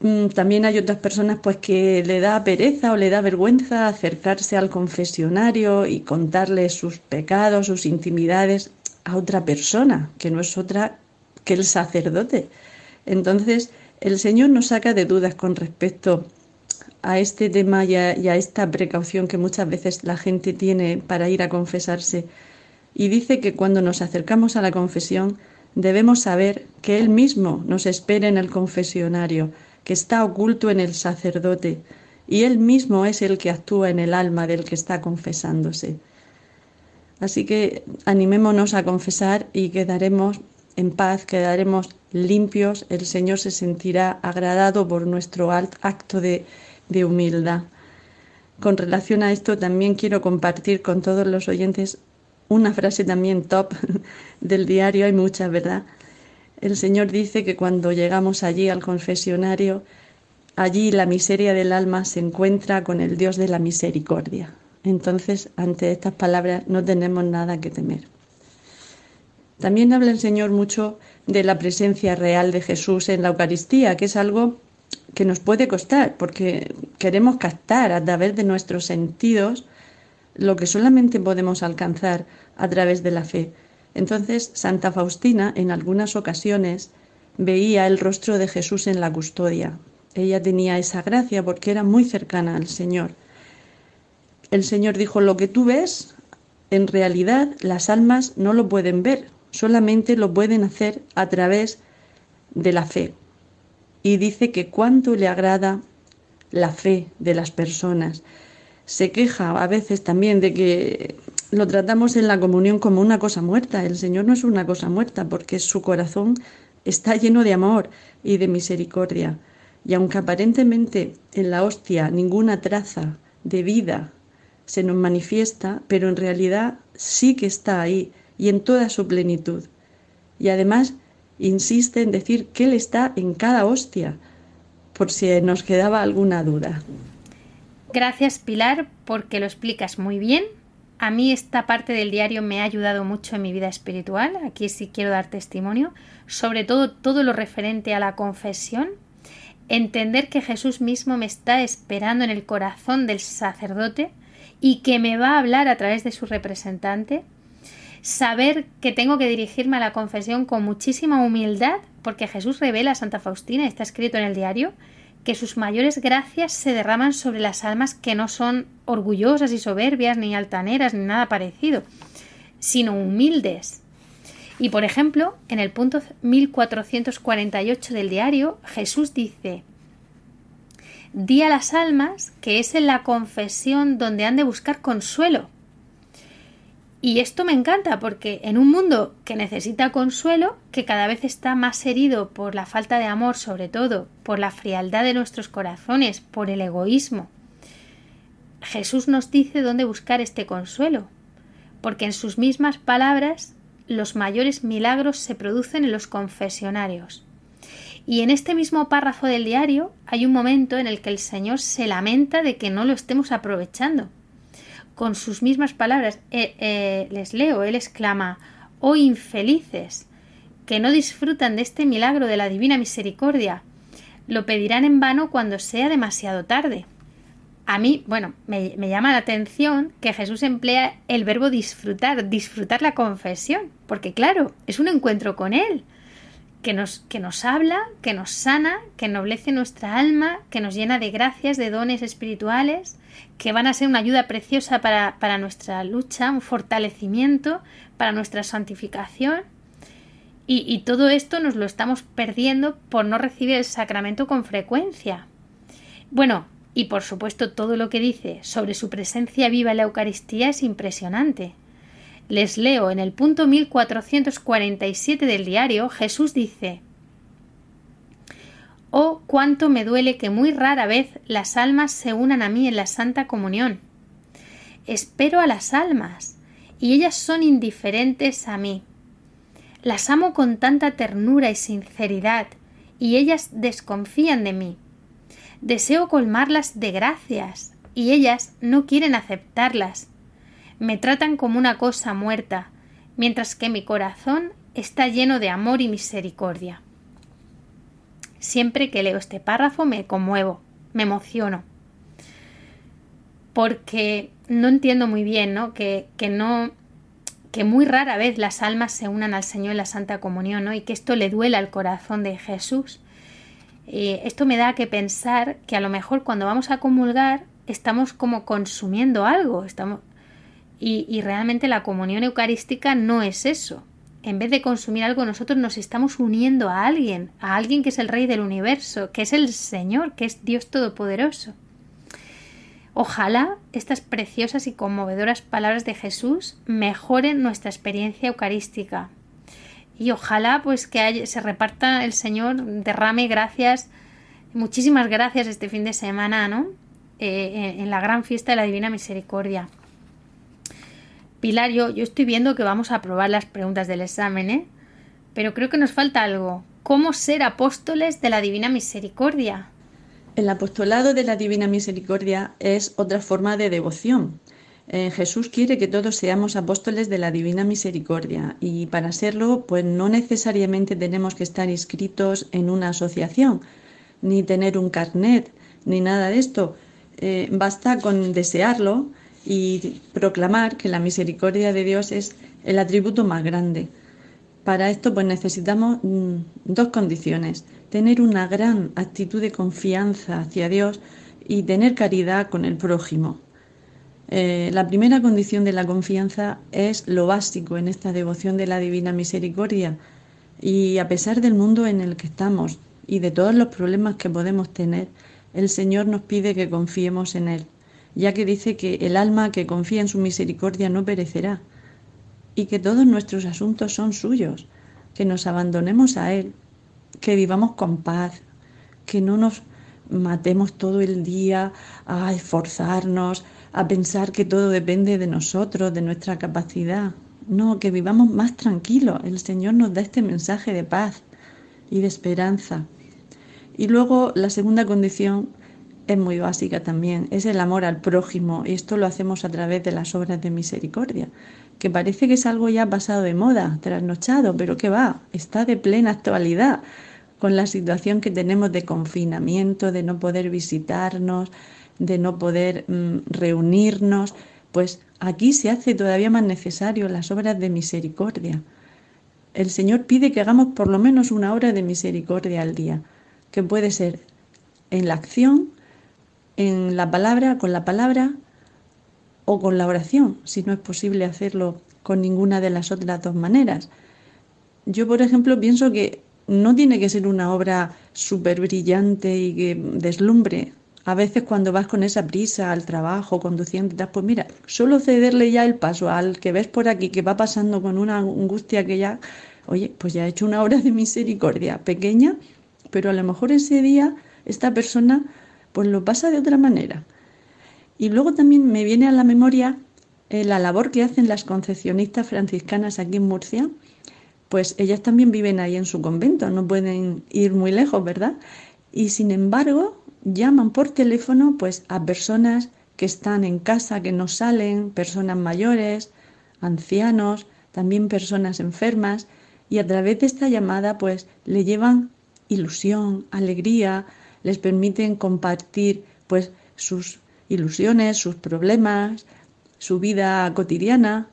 Mm, también hay otras personas pues que le da pereza o le da vergüenza acercarse al confesionario y contarle sus pecados, sus intimidades a otra persona, que no es otra que el sacerdote. Entonces, el Señor nos saca de dudas con respecto a este tema y a, y a, esta precaución que muchas veces la gente tiene para ir a confesarse. Y dice que cuando nos acercamos a la confesión debemos saber que Él mismo nos espera en el confesionario, que está oculto en el sacerdote, y Él mismo es el que actúa en el alma del que está confesándose. Así que animémonos a confesar y quedaremos en paz, quedaremos limpios, el Señor se sentirá agradado por nuestro acto de, de humildad. Con relación a esto también quiero compartir con todos los oyentes una frase también top del diario, hay muchas, ¿verdad? El Señor dice que cuando llegamos allí al confesionario, allí la miseria del alma se encuentra con el Dios de la misericordia. Entonces, ante estas palabras no tenemos nada que temer. También habla el Señor mucho de la presencia real de Jesús en la Eucaristía, que es algo que nos puede costar, porque queremos captar a través de nuestros sentidos lo que solamente podemos alcanzar a través de la fe. Entonces, Santa Faustina en algunas ocasiones veía el rostro de Jesús en la custodia. Ella tenía esa gracia porque era muy cercana al Señor. El Señor dijo, lo que tú ves, en realidad las almas no lo pueden ver, solamente lo pueden hacer a través de la fe. Y dice que cuánto le agrada la fe de las personas. Se queja a veces también de que lo tratamos en la comunión como una cosa muerta. El Señor no es una cosa muerta porque su corazón está lleno de amor y de misericordia. Y aunque aparentemente en la hostia ninguna traza de vida se nos manifiesta, pero en realidad sí que está ahí y en toda su plenitud. Y además insiste en decir que Él está en cada hostia, por si nos quedaba alguna duda. Gracias Pilar, porque lo explicas muy bien. A mí esta parte del diario me ha ayudado mucho en mi vida espiritual. Aquí sí quiero dar testimonio, sobre todo todo lo referente a la confesión. Entender que Jesús mismo me está esperando en el corazón del sacerdote y que me va a hablar a través de su representante saber que tengo que dirigirme a la confesión con muchísima humildad, porque Jesús revela a Santa Faustina, está escrito en el diario, que sus mayores gracias se derraman sobre las almas que no son orgullosas y soberbias, ni altaneras, ni nada parecido, sino humildes. Y por ejemplo, en el punto 1448 del diario, Jesús dice, Di a las almas que es en la confesión donde han de buscar consuelo, y esto me encanta porque en un mundo que necesita consuelo, que cada vez está más herido por la falta de amor, sobre todo por la frialdad de nuestros corazones, por el egoísmo, Jesús nos dice dónde buscar este consuelo, porque en sus mismas palabras los mayores milagros se producen en los confesionarios. Y en este mismo párrafo del diario hay un momento en el que el Señor se lamenta de que no lo estemos aprovechando con sus mismas palabras, eh, eh, les leo, él exclama, oh infelices, que no disfrutan de este milagro de la divina misericordia, lo pedirán en vano cuando sea demasiado tarde. A mí, bueno, me, llama la atención que Jesús emplea el verbo disfrutar, disfrutar la confesión, porque claro, es un encuentro con Él, que nos, que nos habla, que nos sana, que ennoblece nuestra alma, que nos llena de gracias, de dones espirituales, que van a ser una ayuda preciosa para, para nuestra lucha, un fortalecimiento para nuestra santificación. Y, y todo esto nos lo estamos perdiendo por no recibir el sacramento con frecuencia. Bueno, y por supuesto todo lo que dice sobre su presencia viva en la Eucaristía es impresionante. Les leo en el punto 1447 del diario, Jesús dice cuánto me duele que muy rara vez las almas se unan a mí en la Santa Comunión. Espero a las almas, y ellas son indiferentes a mí. Las amo con tanta ternura y sinceridad, y ellas desconfían de mí. Deseo colmarlas de gracias, y ellas no quieren aceptarlas. me tratan como una cosa muerta, mientras que mi corazón está lleno de amor y misericordia. Siempre que leo este párrafo me conmuevo, me emociono, porque no entiendo muy bien, ¿no? Que, que no que muy rara vez las almas se unan al Señor en la Santa Comunión, ¿no? Y que esto le duela al corazón de Jesús. Eh, esto me da que pensar que a lo mejor cuando vamos a comulgar estamos como consumiendo algo, estamos y, y realmente la comunión eucarística no es eso en vez de consumir algo, nosotros nos estamos uniendo a alguien, a alguien que es el Rey del universo, que es el Señor, que es Dios Todopoderoso. Ojalá estas preciosas y conmovedoras palabras de Jesús mejoren nuestra experiencia eucarística. Y ojalá pues que se reparta el Señor, derrame gracias, muchísimas gracias este fin de semana, ¿no? Eh, en la gran fiesta de la Divina Misericordia. Pilar, yo, estoy viendo que vamos a aprobar las preguntas del examen, ¿eh? Pero creo que nos falta algo. ¿Cómo ser apóstoles de la Divina Misericordia? El apostolado de la Divina Misericordia es otra forma de devoción. Eh, Jesús quiere que todos seamos apóstoles de la Divina Misericordia y para serlo, pues no necesariamente tenemos que estar inscritos en una asociación, ni tener un carnet, ni nada de esto. Eh, basta con desearlo y proclamar que la misericordia de Dios es el atributo más grande. Para esto pues necesitamos mm, dos condiciones, tener una gran actitud de confianza hacia Dios y tener caridad con el prójimo. Eh, la primera condición de la confianza es lo básico en esta devoción de la Divina Misericordia y a pesar del mundo en el que estamos y de todos los problemas que podemos tener, el Señor nos pide que confiemos en Él ya que dice que el alma que confía en su misericordia no perecerá, y que todos nuestros asuntos son suyos, que nos abandonemos a Él, que vivamos con paz, que no nos matemos todo el día a esforzarnos, a pensar que todo depende de nosotros, de nuestra capacidad. No, que vivamos más tranquilos. El Señor nos da este mensaje de paz y de esperanza. Y luego la segunda condición es muy básica también, es el amor al prójimo y esto lo hacemos a través de las obras de misericordia, que parece que es algo ya pasado de moda, trasnochado, pero que va, está de plena actualidad con la situación que tenemos de confinamiento, de no poder visitarnos, de no poder mm, reunirnos, pues aquí se hace todavía más necesario las obras de misericordia. El Señor pide que hagamos por lo menos una hora de misericordia al día, que puede ser en la acción, en la palabra, con la palabra o con la oración, si no es posible hacerlo con ninguna de las otras dos maneras. Yo, por ejemplo, pienso que no tiene que ser una obra súper brillante y que deslumbre. A veces cuando vas con esa prisa al trabajo, conduciendo, pues mira, solo cederle ya el paso al que ves por aquí que va pasando con una angustia que ya, oye, pues ya ha hecho una obra de misericordia pequeña, pero a lo mejor ese día esta persona pues lo pasa de otra manera. Y luego también me viene a la memoria eh, la labor que hacen las concepcionistas franciscanas aquí en Murcia, pues ellas también viven ahí en su convento, no pueden ir muy lejos, ¿verdad? Y sin embargo, llaman por teléfono pues a personas que están en casa, que no salen, personas mayores, ancianos, también personas enfermas, y a través de esta llamada pues le llevan ilusión, alegría, les permiten compartir pues sus ilusiones, sus problemas, su vida cotidiana.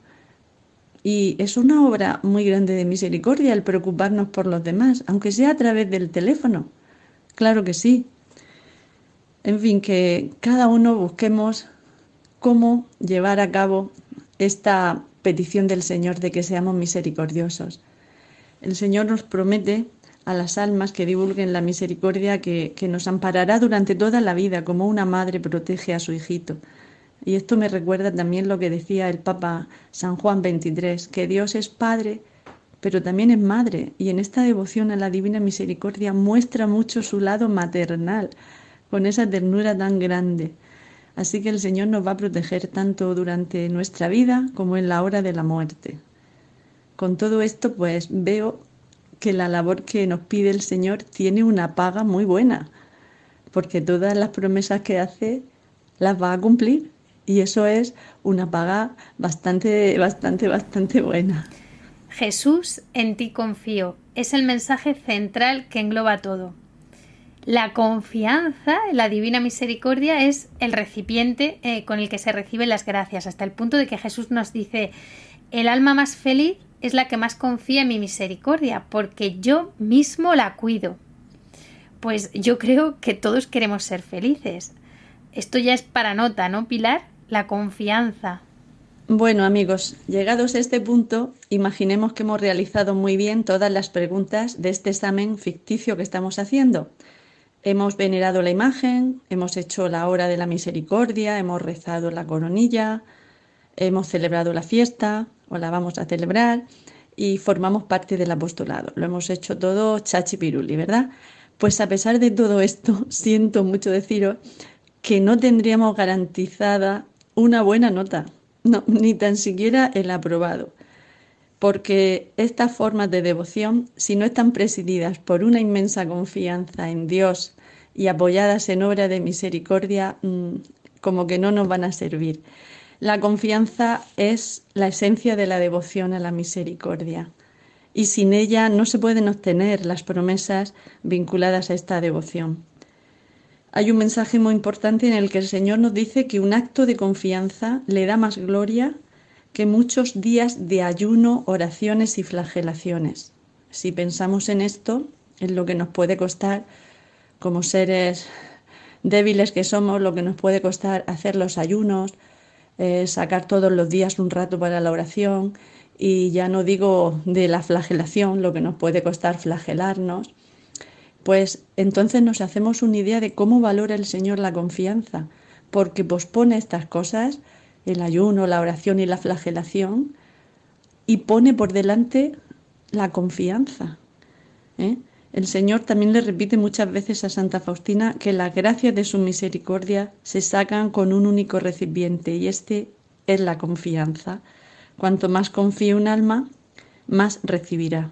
Y es una obra muy grande de misericordia el preocuparnos por los demás, aunque sea a través del teléfono. Claro que sí. En fin, que cada uno busquemos cómo llevar a cabo esta petición del Señor de que seamos misericordiosos. El Señor nos promete a las almas que divulguen la misericordia que, nos amparará durante toda la vida, como una madre protege a su hijito. Y esto me recuerda también lo que decía el Papa San Juan XXIII, que Dios es Padre, pero también es Madre, y en esta devoción a la Divina Misericordia muestra mucho su lado maternal, con esa ternura tan grande. Así que el Señor nos va a proteger tanto durante nuestra vida como en la hora de la muerte. Con todo esto, pues veo que la labor que nos pide el Señor tiene una paga muy buena, porque todas las promesas que hace las va a cumplir y eso es una paga bastante, bastante, bastante buena. Jesús, en ti confío. Es el mensaje central que engloba todo. La confianza en la divina misericordia es el recipiente eh, con el que se reciben las gracias, hasta el punto de que Jesús nos dice, el alma más feliz es la que más confía en mi misericordia, porque yo mismo la cuido. Pues yo creo que todos queremos ser felices. Esto ya es para nota, ¿no, Pilar? La confianza. Bueno, amigos, llegados a este punto, imaginemos que hemos realizado muy bien todas las preguntas de este examen ficticio que estamos haciendo. Hemos venerado la imagen, hemos hecho la hora de la misericordia, hemos rezado la coronilla, hemos celebrado la fiesta o la vamos a celebrar y formamos parte del apostolado. Lo hemos hecho todo chachi piruli, ¿verdad? Pues a pesar de todo esto, siento mucho deciros que no tendríamos garantizada una buena nota, no, ni tan siquiera el aprobado porque estas formas de devoción, si no están presididas por una inmensa confianza en Dios y apoyadas en obra de misericordia, mm, como que no nos van a servir. La confianza es la esencia de la devoción a la misericordia y sin ella no se pueden obtener las promesas vinculadas a esta devoción. Hay un mensaje muy importante en el que el Señor nos dice que un acto de confianza le da más gloria que muchos días de ayuno, oraciones y flagelaciones. Si pensamos en esto, en lo que nos puede costar como seres débiles que somos, lo que nos puede costar hacer los ayunos, eh, sacar todos los días un rato para la oración y ya no digo de la flagelación, lo que nos puede costar flagelarnos, pues entonces nos hacemos una idea de cómo valora el Señor la confianza, porque pospone estas cosas el ayuno, la oración y la flagelación y pone por delante la confianza. ¿eh? El Señor también le repite muchas veces a Santa Faustina que las gracias de su misericordia se sacan con un único recipiente y este es la confianza. Cuanto más confíe un alma, más recibirá.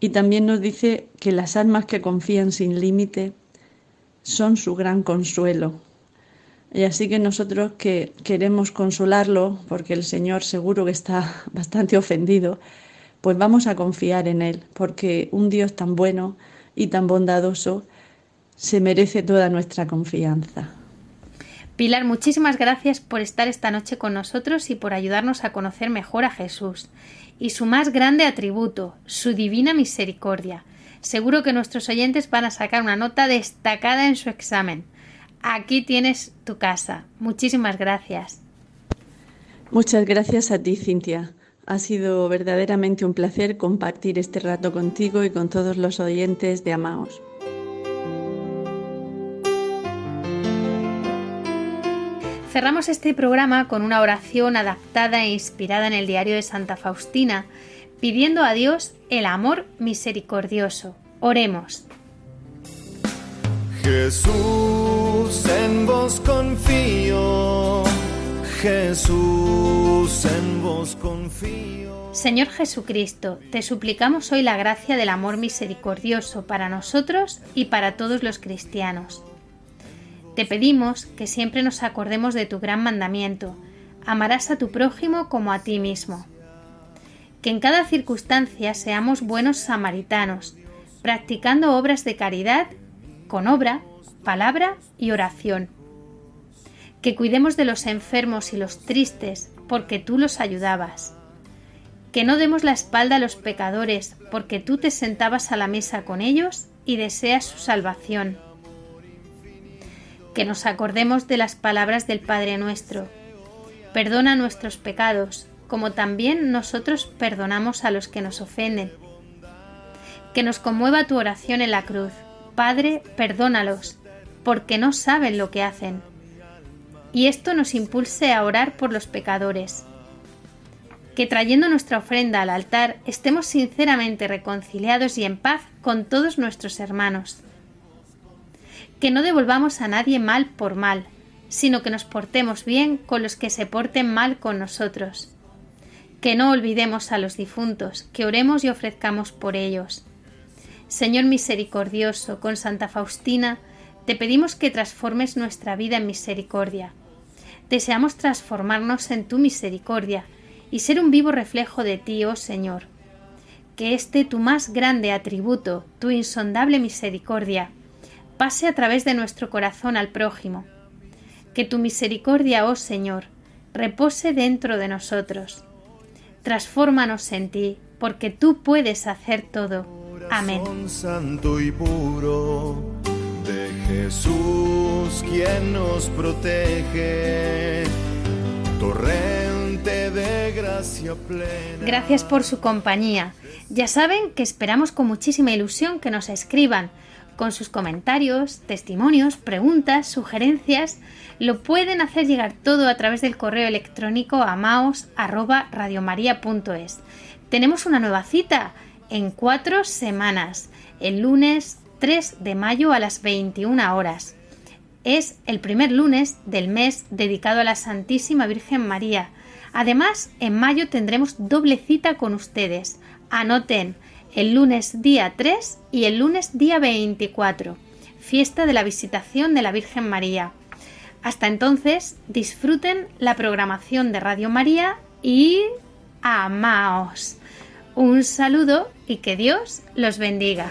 Y también nos dice que las almas que confían sin límite son su gran consuelo, y así que nosotros que queremos consolarlo, porque el Señor seguro que está bastante ofendido, pues vamos a confiar en Él, porque un Dios tan bueno y tan bondadoso se merece toda nuestra confianza. Pilar, muchísimas gracias por estar esta noche con nosotros y por ayudarnos a conocer mejor a Jesús y su más grande atributo, su divina misericordia. Seguro que nuestros oyentes van a sacar una nota destacada en su examen. Aquí tienes tu casa. Muchísimas gracias. Muchas gracias a ti, Cintia. Ha sido verdaderamente un placer compartir este rato contigo y con todos los oyentes de Amaos. Cerramos este programa con una oración adaptada e inspirada en el diario de Santa Faustina, pidiendo a Dios el amor misericordioso. Oremos. Jesús, en vos confío. Señor Jesucristo, te suplicamos hoy la gracia del amor misericordioso para nosotros y para todos los cristianos. Te pedimos que siempre nos acordemos de tu gran mandamiento, amarás a tu prójimo como a ti mismo. Que en cada circunstancia seamos buenos samaritanos, practicando obras de caridad con obra, palabra y oración. Que cuidemos de los enfermos y los tristes, porque tú los ayudabas. Que no demos la espalda a los pecadores, porque tú te sentabas a la mesa con ellos y deseas su salvación. Que nos acordemos de las palabras del Padre nuestro. Perdona nuestros pecados, como también nosotros perdonamos a los que nos ofenden. Que nos conmueva tu oración en la cruz Padre, perdónalos, porque no saben lo que hacen. Y esto nos impulse a orar por los pecadores. Que trayendo nuestra ofrenda al altar estemos sinceramente reconciliados y en paz con todos nuestros hermanos. Que no devolvamos a nadie mal por mal, sino que nos portemos bien con los que se porten mal con nosotros. Que no olvidemos a los difuntos, que oremos y ofrezcamos por ellos Señor misericordioso, con Santa Faustina, te pedimos que transformes nuestra vida en misericordia. Deseamos transformarnos en tu misericordia y ser un vivo reflejo de ti, oh Señor. Que este tu más grande atributo, tu insondable misericordia, pase a través de nuestro corazón al prójimo. Que tu misericordia, oh Señor, repose dentro de nosotros. Transfórmanos en ti, porque tú puedes hacer todo. Amén. De Jesús, quien nos protege. Torrente de gracia plena. Gracias por su compañía. Ya saben que esperamos con muchísima ilusión que nos escriban con sus comentarios, testimonios, preguntas, sugerencias. Lo pueden hacer llegar todo a través del correo electrónico a maos@radiomaria.es. Tenemos una nueva cita en cuatro semanas, el lunes 3 de mayo a las 21 horas. Es el primer lunes del mes dedicado a la Santísima Virgen María. Además, en mayo tendremos doble cita con ustedes. Anoten el lunes día 3 y el lunes día 24, fiesta de la visitación de la Virgen María. Hasta entonces, disfruten la programación de Radio María y amaos. Un saludo y que Dios los bendiga.